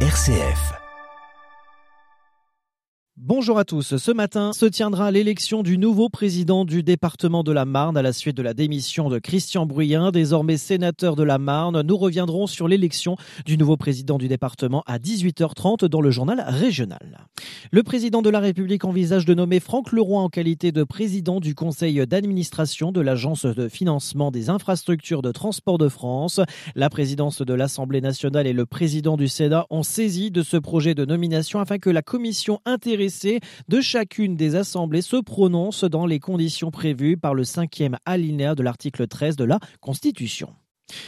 RCF. Bonjour à tous. Ce matin se tiendra l'élection du nouveau président du département de la Marne à la suite de la démission de Christian Bruyens, désormais sénateur de la Marne. Nous reviendrons sur l'élection du nouveau président du département à 18h30 dans le journal régional. Le président de la République envisage de nommer Franck Leroy en qualité de président du conseil d'administration de l'Agence de financement des infrastructures de transport de France. La présidence de l'Assemblée nationale et le président du Sénat ont saisi de ce projet de nomination afin que la commission intéressée de chacune des assemblées se prononce dans les conditions prévues par le cinquième alinéa de l'article 13 de la Constitution.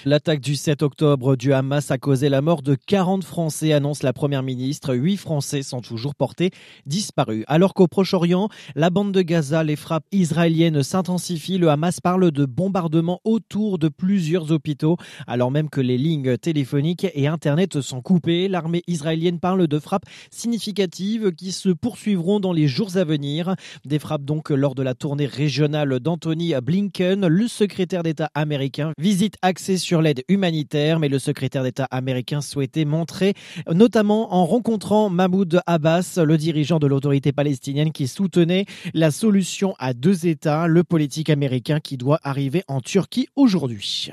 L'attaque du 7 octobre du Hamas a causé la mort de 40 Français, annonce la Première ministre. 8 Français sont toujours portés disparus. Alors qu'au Proche-Orient, la bande de Gaza, les frappes israéliennes s'intensifient. Le Hamas parle de bombardements autour de plusieurs hôpitaux, alors même que les lignes téléphoniques et Internet sont coupées. L'armée israélienne parle de frappes significatives qui se poursuivront dans les jours à venir. Des frappes donc lors de la tournée régionale d'Anthony Blinken, le secrétaire d'État américain, sur l'aide humanitaire, mais le secrétaire d'État américain souhaitait montrer, notamment en rencontrant Mahmoud Abbas, le dirigeant de l'autorité palestinienne qui soutenait la solution à deux États, le politique américain qui doit arriver en Turquie aujourd'hui.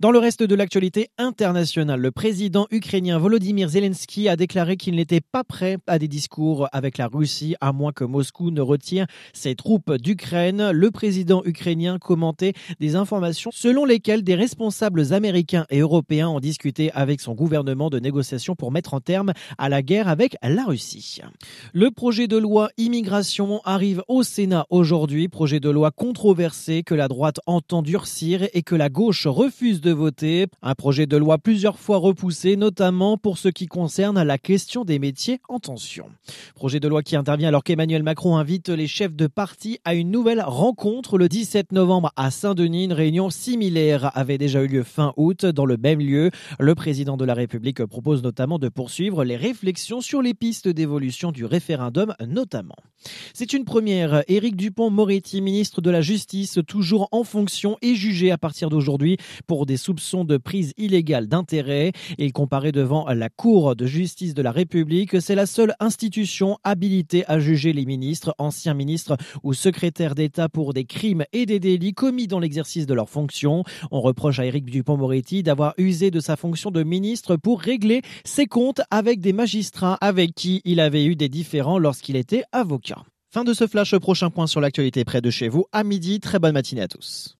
Dans le reste de l'actualité internationale, le président ukrainien Volodymyr Zelensky a déclaré qu'il n'était pas prêt à des discours avec la Russie, à moins que Moscou ne retire ses troupes d'Ukraine. Le président ukrainien commentait des informations selon lesquelles des responsables américains et européens ont discuté avec son gouvernement de négociations pour mettre un terme à la guerre avec la Russie. Le projet de loi immigration arrive au Sénat aujourd'hui, projet de loi controversé que la droite entend durcir et que la gauche refuse de voter. Un projet de loi plusieurs fois repoussé, notamment pour ce qui concerne la question des métiers en tension. Projet de loi qui intervient alors qu'Emmanuel Macron invite les chefs de parti à une nouvelle rencontre le 17 novembre à Saint-Denis. Une réunion similaire avait déjà eu lieu fin août. Dans le même lieu, le président de la République propose notamment de poursuivre les réflexions sur les pistes d'évolution du référendum notamment. C'est une première. Éric Dupont-Moretti, ministre de la Justice, toujours en fonction et jugé à partir d'aujourd'hui pour des soupçons de prise illégale d'intérêt. Il comparait devant la Cour de justice de la République. C'est la seule institution habilitée à juger les ministres, anciens ministres ou secrétaires d'État pour des crimes et des délits commis dans l'exercice de leurs fonctions. On reproche à Éric Dupont-Moretti d'avoir usé de sa fonction de ministre pour régler ses comptes avec des magistrats avec qui il avait eu des différends lorsqu'il était avocat. Fin de ce flash, prochain point sur l'actualité près de chez vous à midi. Très bonne matinée à tous.